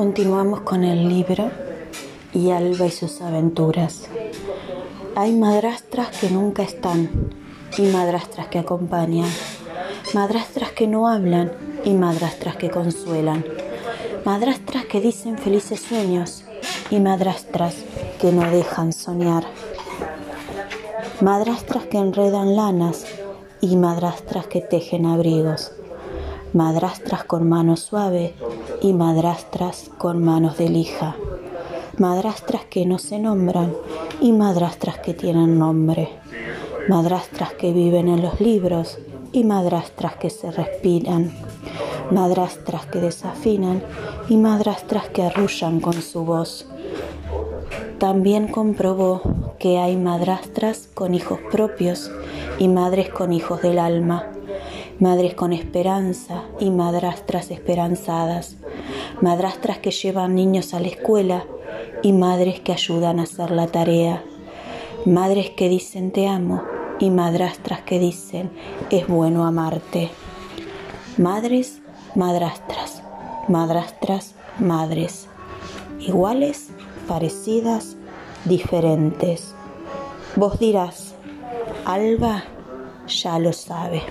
Continuamos con el libro y Alba y sus aventuras. Hay madrastras que nunca están y madrastras que acompañan. Madrastras que no hablan y madrastras que consuelan. Madrastras que dicen felices sueños y madrastras que no dejan soñar. Madrastras que enredan lanas y madrastras que tejen abrigos madrastras con mano suave y madrastras con manos de lija, madrastras que no se nombran y madrastras que tienen nombre, madrastras que viven en los libros y madrastras que se respiran, madrastras que desafinan y madrastras que arrullan con su voz. También comprobó que hay madrastras con hijos propios y madres con hijos del alma madres con esperanza y madrastras esperanzadas, madrastras que llevan niños a la escuela y madres que ayudan a hacer la tarea, madres que dicen te amo y madrastras que dicen es bueno amarte. Madres, madrastras, madrastras, madres, iguales, parecidas, diferentes. Vos dirás, Alba ya lo sabe.